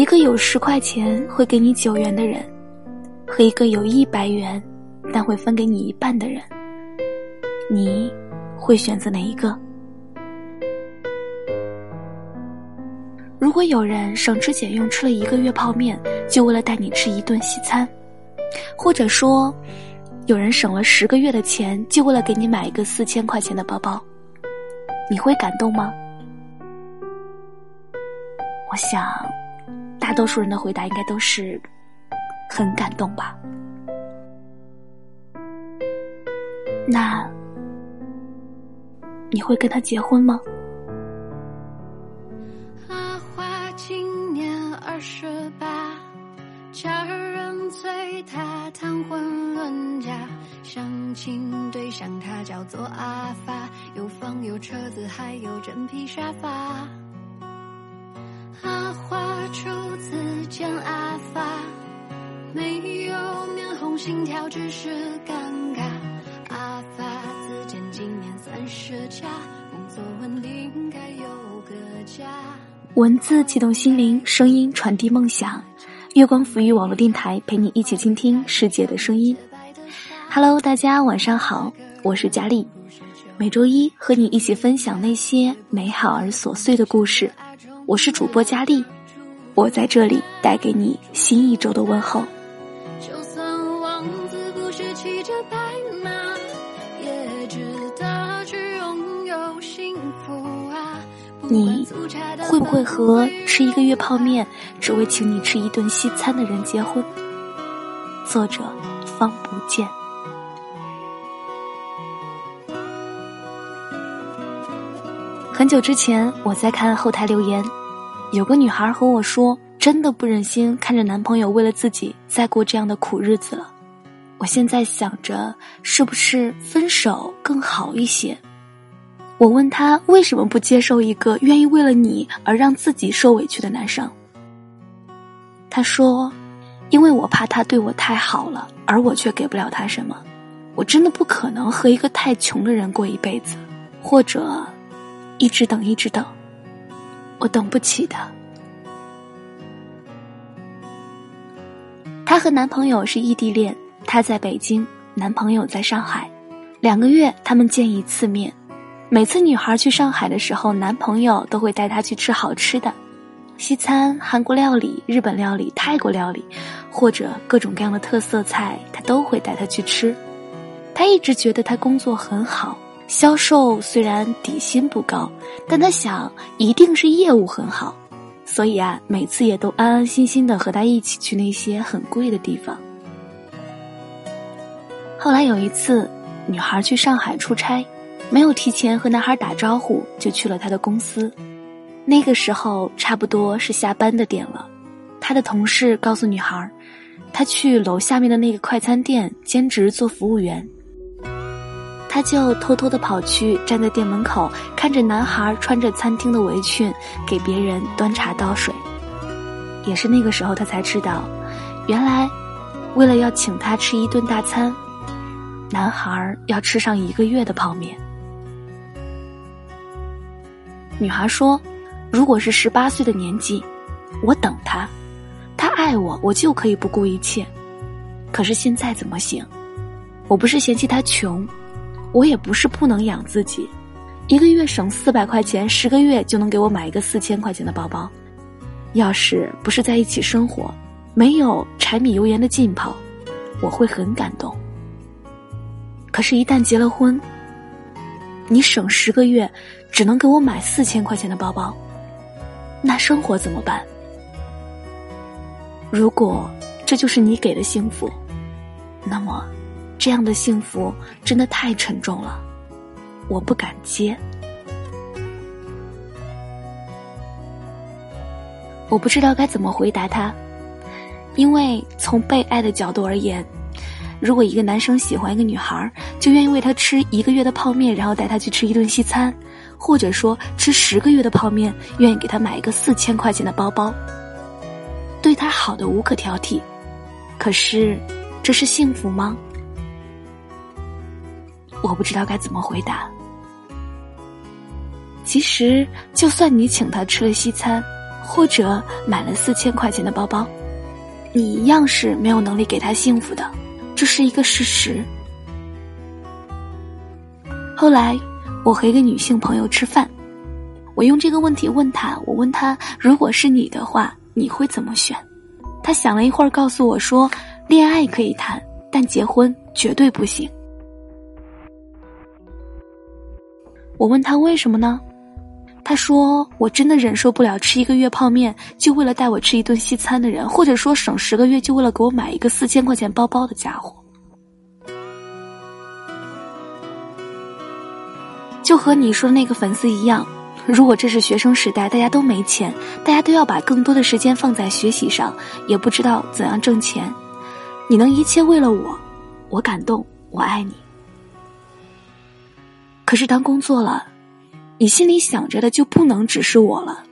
一个有十块钱会给你九元的人，和一个有一百元但会分给你一半的人，你会选择哪一个？如果有人省吃俭用吃了一个月泡面，就为了带你吃一顿西餐，或者说，有人省了十个月的钱，就为了给你买一个四千块钱的包包，你会感动吗？我想，大多数人的回答应该都是很感动吧。那你会跟他结婚吗？阿花今年二十八家人催他谈婚论嫁，相亲对象他叫做阿发，有房有车子还有真皮沙发。阿花出次见阿发，没有面红心跳，只是尴尬。阿发自荐今年三十加，工作稳定，该有个家。文字启动心灵，声音传递梦想。月光抚育网络电台陪你一起倾听世界的声音。Hello，大家晚上好，我是佳丽。每周一和你一起分享那些美好而琐碎的故事。我是主播佳丽，我在这里带给你新一周的问候。就算王子不是骑着白马，也值得去拥有幸福啊！你会不会和吃一个月泡面，只为请你吃一顿西餐的人结婚？作者方不见。很久之前，我在看后台留言，有个女孩和我说：“真的不忍心看着男朋友为了自己再过这样的苦日子了。”我现在想着，是不是分手更好一些？我问他为什么不接受一个愿意为了你而让自己受委屈的男生？他说：“因为我怕他对我太好了，而我却给不了他什么。我真的不可能和一个太穷的人过一辈子，或者一直等，一直等。我等不起的。”她和男朋友是异地恋，她在北京，男朋友在上海，两个月他们见一次面。每次女孩去上海的时候，男朋友都会带她去吃好吃的，西餐、韩国料理、日本料理、泰国料理，或者各种各样的特色菜，他都会带她去吃。他一直觉得他工作很好，销售虽然底薪不高，但他想一定是业务很好，所以啊，每次也都安安心心的和他一起去那些很贵的地方。后来有一次，女孩去上海出差。没有提前和男孩打招呼就去了他的公司，那个时候差不多是下班的点了。他的同事告诉女孩，他去楼下面的那个快餐店兼职做服务员。他就偷偷的跑去站在店门口，看着男孩穿着餐厅的围裙给别人端茶倒水。也是那个时候，他才知道，原来为了要请他吃一顿大餐，男孩要吃上一个月的泡面。女孩说：“如果是十八岁的年纪，我等他，他爱我，我就可以不顾一切。可是现在怎么行？我不是嫌弃他穷，我也不是不能养自己。一个月省四百块钱，十个月就能给我买一个四千块钱的包包。要是不是在一起生活，没有柴米油盐的浸泡，我会很感动。可是，一旦结了婚，你省十个月。”只能给我买四千块钱的包包，那生活怎么办？如果这就是你给的幸福，那么这样的幸福真的太沉重了，我不敢接。我不知道该怎么回答他，因为从被爱的角度而言。如果一个男生喜欢一个女孩，就愿意为她吃一个月的泡面，然后带她去吃一顿西餐，或者说吃十个月的泡面，愿意给她买一个四千块钱的包包，对她好的无可挑剔。可是，这是幸福吗？我不知道该怎么回答。其实，就算你请他吃了西餐，或者买了四千块钱的包包，你一样是没有能力给他幸福的，这是一个事实。后来，我和一个女性朋友吃饭，我用这个问题问她：“我问她，如果是你的话，你会怎么选？”她想了一会儿，告诉我说：“恋爱可以谈，但结婚绝对不行。”我问他为什么呢？他说：“我真的忍受不了吃一个月泡面就为了带我吃一顿西餐的人，或者说省十个月就为了给我买一个四千块钱包包的家伙。”就和你说那个粉丝一样，如果这是学生时代，大家都没钱，大家都要把更多的时间放在学习上，也不知道怎样挣钱，你能一切为了我，我感动，我爱你。可是当工作了，你心里想着的就不能只是我了。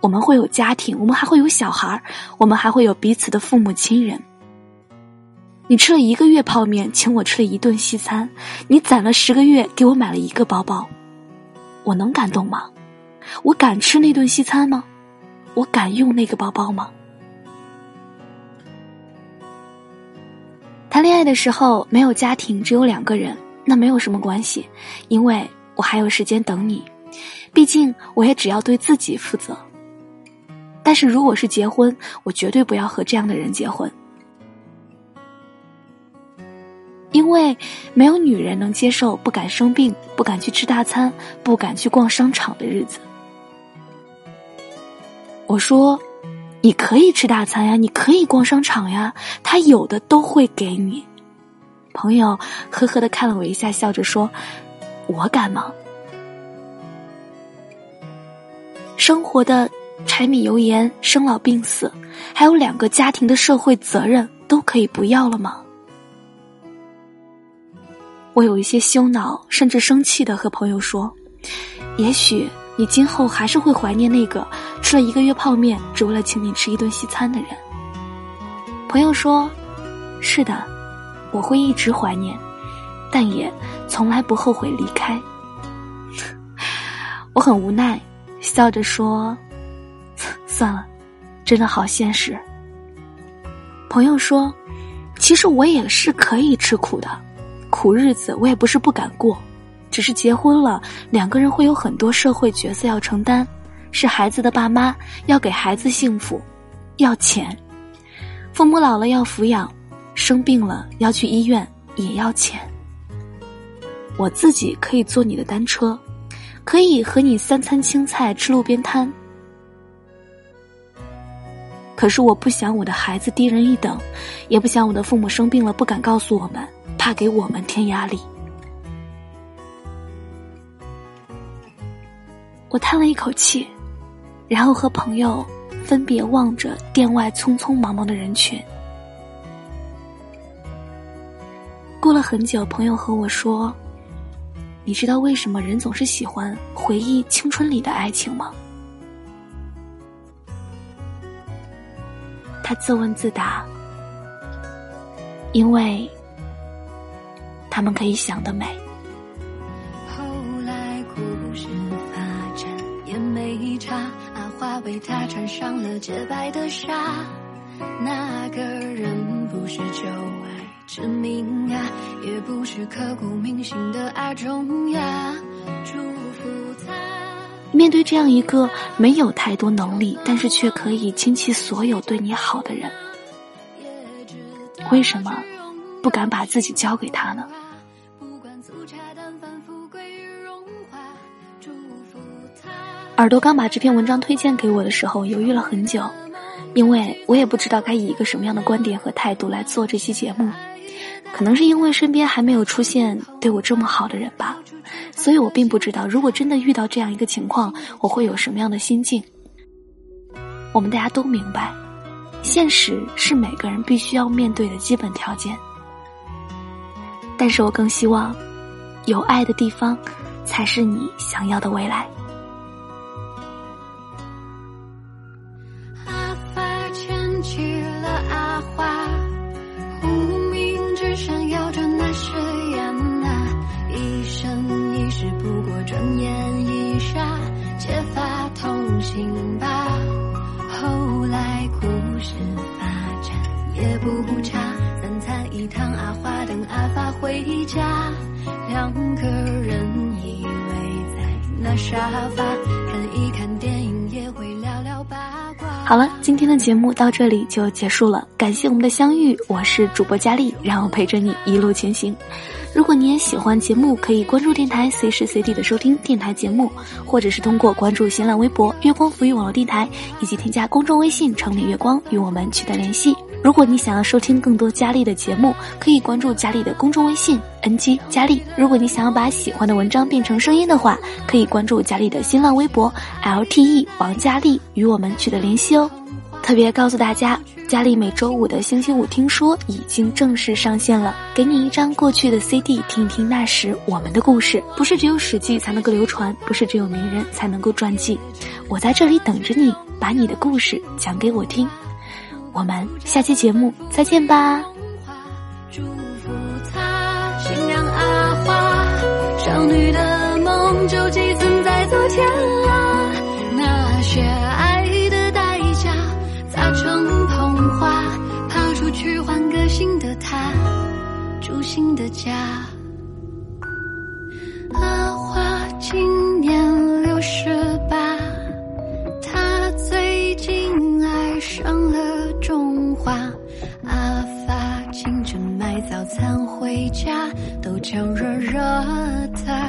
我们会有家庭，我们还会有小孩我们还会有彼此的父母亲人。你吃了一个月泡面，请我吃了一顿西餐，你攒了十个月给我买了一个包包，我能感动吗？我敢吃那顿西餐吗？我敢用那个包包吗？谈恋爱的时候没有家庭，只有两个人。那没有什么关系，因为我还有时间等你。毕竟我也只要对自己负责。但是如果是结婚，我绝对不要和这样的人结婚，因为没有女人能接受不敢生病、不敢去吃大餐、不敢去逛商场的日子。我说，你可以吃大餐呀，你可以逛商场呀，他有的都会给你。朋友呵呵的看了我一下，笑着说：“我敢吗？生活的柴米油盐、生老病死，还有两个家庭的社会责任，都可以不要了吗？”我有一些羞恼，甚至生气的和朋友说：“也许你今后还是会怀念那个吃了一个月泡面，只为了请你吃一顿西餐的人。”朋友说：“是的。”我会一直怀念，但也从来不后悔离开。我很无奈，笑着说：“算了，真的好现实。”朋友说：“其实我也是可以吃苦的，苦日子我也不是不敢过，只是结婚了，两个人会有很多社会角色要承担，是孩子的爸妈，要给孩子幸福，要钱，父母老了要抚养。”生病了要去医院也要钱。我自己可以坐你的单车，可以和你三餐青菜吃路边摊。可是我不想我的孩子低人一等，也不想我的父母生病了不敢告诉我们，怕给我们添压力。我叹了一口气，然后和朋友分别望着店外匆匆忙忙的人群。过了很久，朋友和我说：“你知道为什么人总是喜欢回忆青春里的爱情吗？”他自问自答：“因为他们可以想得美。”后来故事发展也没差，阿花为他穿上了洁白的纱，那个人不是旧。致命啊，也不是刻骨铭心的爱中呀。祝福他。面对这样一个没有太多能力，但是却可以倾其所有对你好的人，为什么不敢把自己交给他呢？耳朵刚把这篇文章推荐给我的时候，犹豫了很久，因为我也不知道该以一个什么样的观点和态度来做这期节目。可能是因为身边还没有出现对我这么好的人吧，所以我并不知道，如果真的遇到这样一个情况，我会有什么样的心境。我们大家都明白，现实是每个人必须要面对的基本条件。但是我更希望，有爱的地方，才是你想要的未来。好了，今天的节目到这里就结束了，感谢我们的相遇，我是主播佳丽，让我陪着你一路前行。如果你也喜欢节目，可以关注电台，随时随地的收听电台节目，或者是通过关注新浪微博“月光浮语网络电台”，以及添加公众微信“城里月光”与我们取得联系。如果你想要收听更多佳丽的节目，可以关注佳丽的公众微信 “ng 佳丽”。如果你想要把喜欢的文章变成声音的话，可以关注佳丽的新浪微博 “lte 王佳丽”与我们取得联系哦。特别告诉大家，佳丽每周五的星期五听说已经正式上线了。给你一张过去的 CD，听一听那时我们的故事。不是只有史记才能够流传，不是只有名人才能够传记。我在这里等着你，把你的故事讲给我听。我们下期节目再见吧。祝福他，新娘阿花，少女的梦就寄存在昨天啊。那些爱的代价，砸成童话，爬出去换个新的他，住新的家。阿花今年六十餐回家，豆浆热热的。